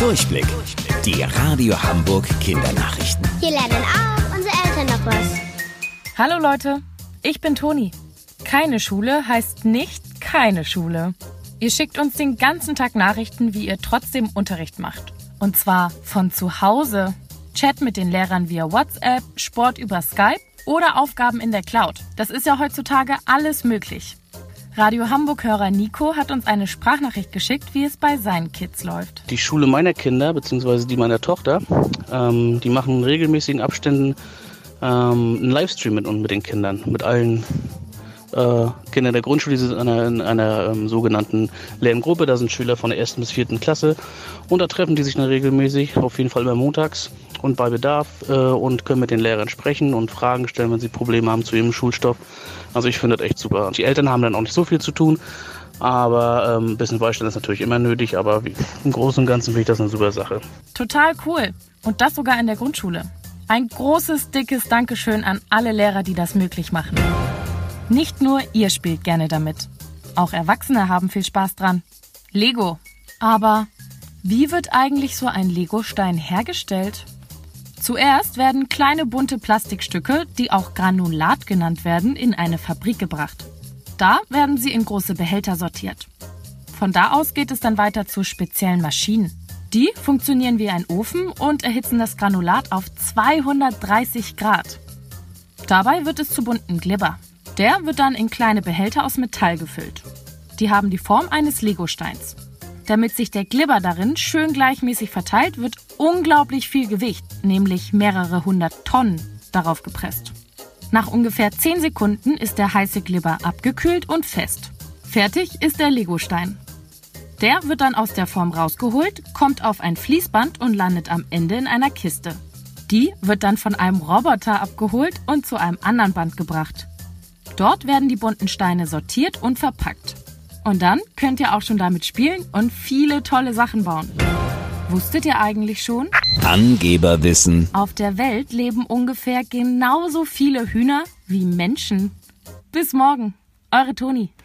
Durchblick. Die Radio Hamburg Kindernachrichten. Hier lernen auch unsere Eltern noch was. Hallo Leute, ich bin Toni. Keine Schule heißt nicht keine Schule. Ihr schickt uns den ganzen Tag Nachrichten, wie ihr trotzdem Unterricht macht. Und zwar von zu Hause. Chat mit den Lehrern via WhatsApp, Sport über Skype oder Aufgaben in der Cloud. Das ist ja heutzutage alles möglich. Radio Hamburg-Hörer Nico hat uns eine Sprachnachricht geschickt, wie es bei seinen Kids läuft. Die Schule meiner Kinder, beziehungsweise die meiner Tochter, ähm, die machen in regelmäßigen Abständen ähm, einen Livestream mit, mit den Kindern, mit allen äh, Kinder der Grundschule, die sind in einer, in einer ähm, sogenannten Lerngruppe. Da sind Schüler von der ersten bis vierten Klasse. Und da treffen die sich dann regelmäßig, auf jeden Fall immer montags und bei Bedarf äh, und können mit den Lehrern sprechen und Fragen stellen, wenn sie Probleme haben zu ihrem Schulstoff. Also ich finde das echt super. Die Eltern haben dann auch nicht so viel zu tun. Aber ähm, ein bisschen Beistand ist natürlich immer nötig, aber im Großen und Ganzen finde ich das eine super Sache. Total cool. Und das sogar in der Grundschule. Ein großes, dickes Dankeschön an alle Lehrer, die das möglich machen. Nicht nur ihr spielt gerne damit. Auch Erwachsene haben viel Spaß dran. Lego. Aber wie wird eigentlich so ein Legostein hergestellt? Zuerst werden kleine bunte Plastikstücke, die auch Granulat genannt werden, in eine Fabrik gebracht. Da werden sie in große Behälter sortiert. Von da aus geht es dann weiter zu speziellen Maschinen. Die funktionieren wie ein Ofen und erhitzen das Granulat auf 230 Grad. Dabei wird es zu bunten Glibber. Der wird dann in kleine Behälter aus Metall gefüllt. Die haben die Form eines Legosteins. Damit sich der Glibber darin schön gleichmäßig verteilt, wird unglaublich viel Gewicht, nämlich mehrere hundert Tonnen, darauf gepresst. Nach ungefähr 10 Sekunden ist der heiße Glibber abgekühlt und fest. Fertig ist der Legostein. Der wird dann aus der Form rausgeholt, kommt auf ein Fließband und landet am Ende in einer Kiste. Die wird dann von einem Roboter abgeholt und zu einem anderen Band gebracht. Dort werden die bunten Steine sortiert und verpackt. Und dann könnt ihr auch schon damit spielen und viele tolle Sachen bauen. Wusstet ihr eigentlich schon? Angeberwissen. Auf der Welt leben ungefähr genauso viele Hühner wie Menschen. Bis morgen, eure Toni.